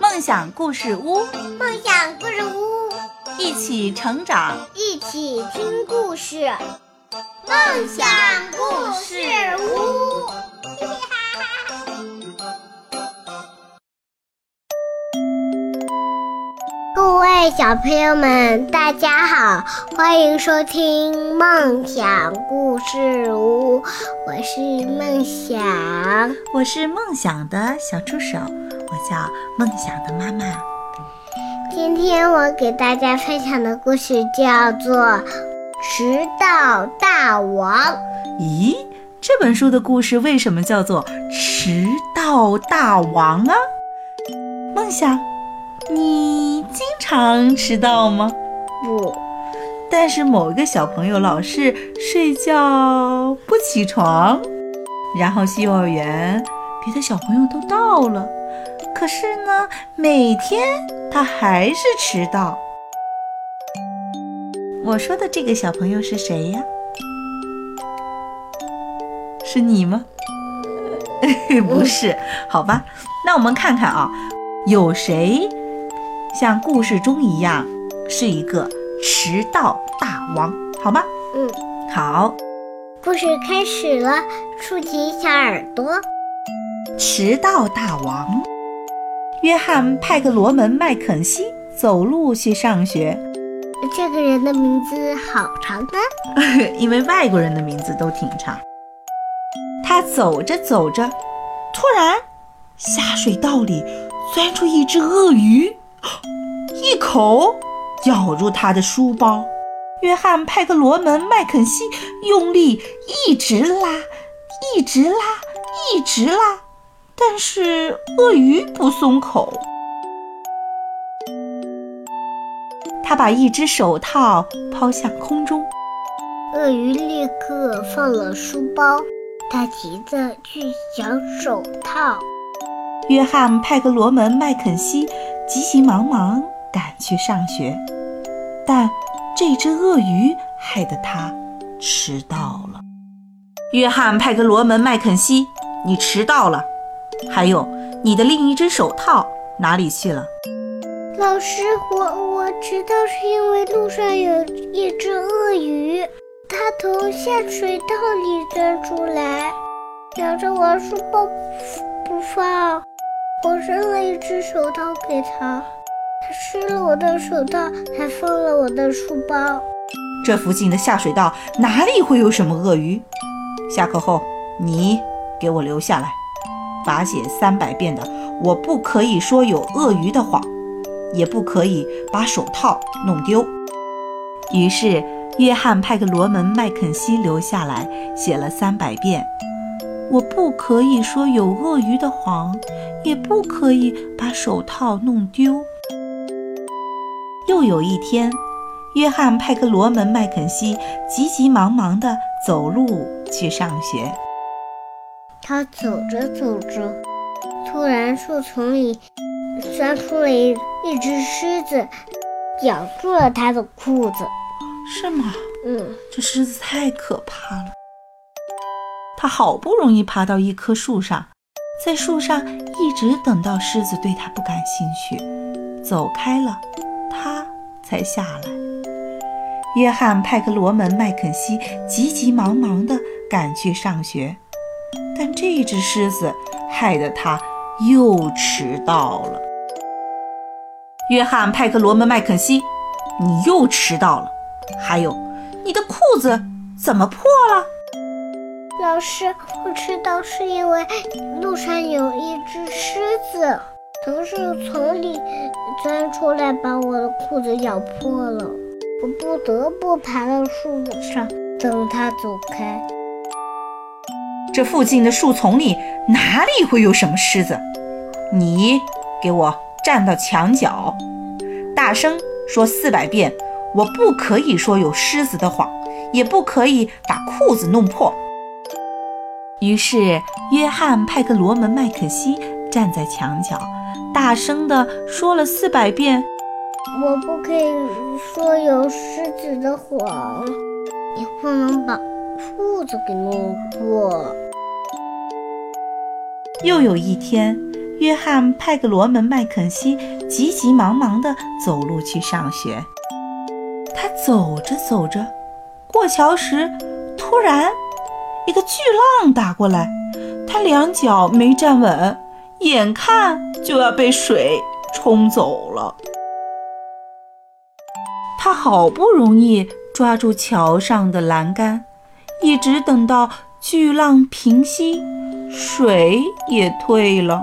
梦想故事屋，梦想故事屋，一起成长，一起听故事。梦想故事屋，位小朋友们，大家好，欢迎收听梦想故事屋，我是梦想，我是梦想的小助手，我叫梦想的妈妈。今天我给大家分享的故事叫做《迟到大王》。咦，这本书的故事为什么叫做《迟到大王》啊？梦想，你经常迟到吗？不，但是某一个小朋友老是睡觉不起床，然后去幼儿园别的小朋友都到了，可是呢，每天他还是迟到。我说的这个小朋友是谁呀？是你吗？不是，好吧，那我们看看啊，有谁像故事中一样是一个迟到大王？好吗？嗯，好。故事开始了，竖起小耳朵。迟到大王约翰·派克罗门·麦肯锡走路去上学。这个人的名字好长呢，因为外国人的名字都挺长。他走着走着，突然下水道里钻出一只鳄鱼，一口咬入他的书包。约翰·派克罗门·麦肯锡用力一直拉，一直拉，一直拉，但是鳄鱼不松口。他把一只手套抛向空中，鳄鱼立刻放了书包，他急着去抢手套。约翰·派克罗门·麦肯锡急急忙忙赶去上学，但这只鳄鱼害得他迟到了。约翰·派克罗门·麦肯锡，你迟到了。还有，你的另一只手套哪里去了？老师，我我迟到是因为路上有一只鳄鱼，它从下水道里钻出来，咬着我书包不放。我扔了一只手套给他，他吃了我的手套，还放了我的书包。这附近的下水道哪里会有什么鳄鱼？下课后你给我留下来，罚写三百遍的“我不可以说有鳄鱼”的谎。也不可以把手套弄丢。于是，约翰·派克罗门·麦肯锡留下来写了三百遍：“我不可以说有鳄鱼的谎，也不可以把手套弄丢。”又有一天，约翰·派克罗门·麦肯锡急急忙忙地走路去上学。他走着走着，突然树丛里……钻出了一一只狮子，咬住了他的裤子。是吗？嗯，这狮子太可怕了。他好不容易爬到一棵树上，在树上一直等到狮子对他不感兴趣，走开了，他才下来。约翰·派克罗门·麦肯锡急急忙忙地赶去上学，但这只狮子害得他。又迟到了，约翰·派克罗门·麦肯锡，你又迟到了。还有，你的裤子怎么破了？老师，我迟到是因为路上有一只狮子从树丛里钻出来，把我的裤子咬破了。我不得不爬到树上等它走开。这附近的树丛里哪里会有什么狮子？你给我站到墙角，大声说四百遍：我不可以说有狮子的谎，也不可以把裤子弄破。于是，约翰·派克罗门·麦肯锡站在墙角，大声地说了四百遍：我不可以说有狮子的谎，也不能把裤子给弄破。又有一天，约翰·派克罗门·麦肯锡急急忙忙地走路去上学。他走着走着，过桥时，突然一个巨浪打过来，他两脚没站稳，眼看就要被水冲走了。他好不容易抓住桥上的栏杆，一直等到巨浪平息，水也退了。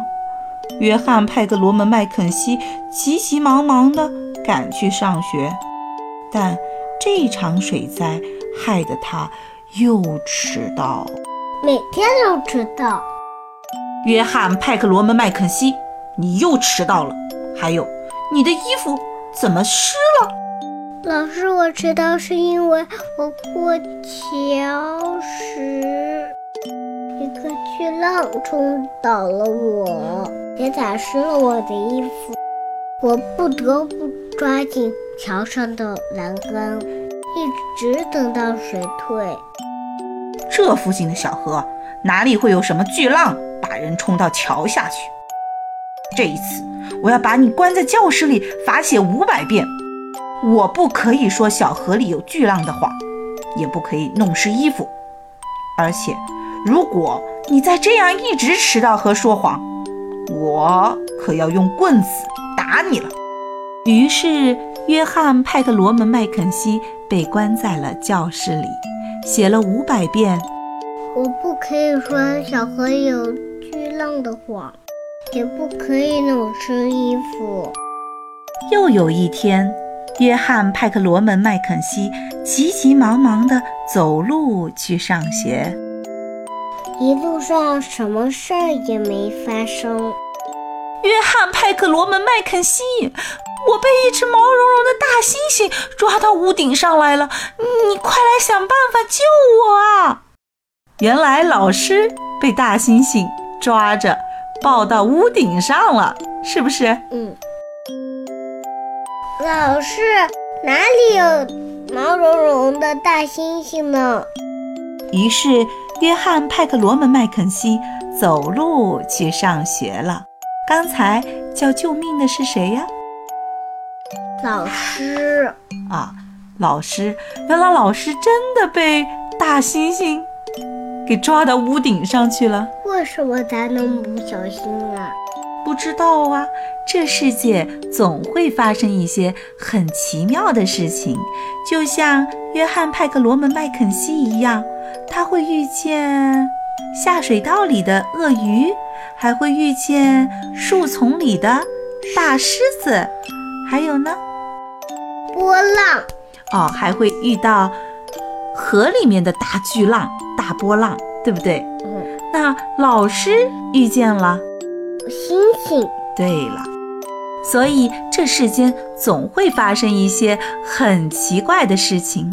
约翰·派克罗门·麦肯锡急急忙忙地赶去上学，但这场水灾害得他又迟到。每天都迟到。约翰·派克罗门·麦肯锡，你又迟到了。还有，你的衣服怎么湿了？老师，我迟到是因为我过桥时，一个巨浪冲倒了我。也打湿了我的衣服，我不得不抓紧桥上的栏杆，一直等到水退。这附近的小河哪里会有什么巨浪把人冲到桥下去？这一次，我要把你关在教室里罚写五百遍。我不可以说小河里有巨浪的话，也不可以弄湿衣服。而且，如果你再这样一直迟到和说谎，我可要用棍子打你了。于是，约翰·派克罗门·麦肯锡被关在了教室里，写了五百遍。我不可以说小河有巨浪的谎，也不可以弄湿衣服。又有一天，约翰·派克罗门·麦肯锡急急忙忙地走路去上学。一路上什么事儿也没发生。约翰·派克罗门·麦肯锡，我被一只毛茸茸的大猩猩抓到屋顶上来了，你快来想办法救我啊！原来老师被大猩猩抓着抱到屋顶上了，是不是？嗯。老师，哪里有毛茸茸的大猩猩呢？于是。约翰·派克罗门·麦肯锡走路去上学了。刚才叫救命的是谁呀？老师啊，老师！原来老师真的被大猩猩给抓到屋顶上去了。为什么他那么不小心啊？不知道啊。这世界总会发生一些很奇妙的事情，就像约翰·派克罗门·麦肯锡一样。他会遇见下水道里的鳄鱼，还会遇见树丛里的大狮子，还有呢，波浪哦，还会遇到河里面的大巨浪、大波浪，对不对？嗯。那老师遇见了星星。对了，所以这世间总会发生一些很奇怪的事情。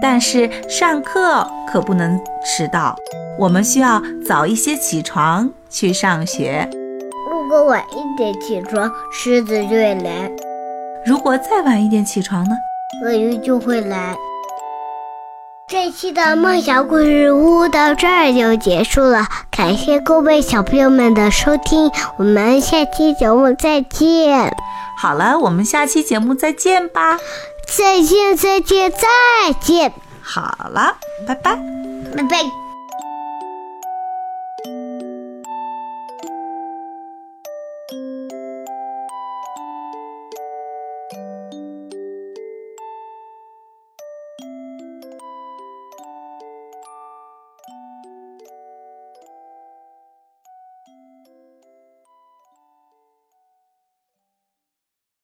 但是上课可不能迟到，我们需要早一些起床去上学。如果晚一点起床，狮子就会来；如果再晚一点起床呢，鳄鱼就会来。这期的梦想故事屋到这儿就结束了，感谢各位小朋友们的收听，我们下期节目再见。好了，我们下期节目再见吧。再见，再见，再见。好了，拜拜，拜拜。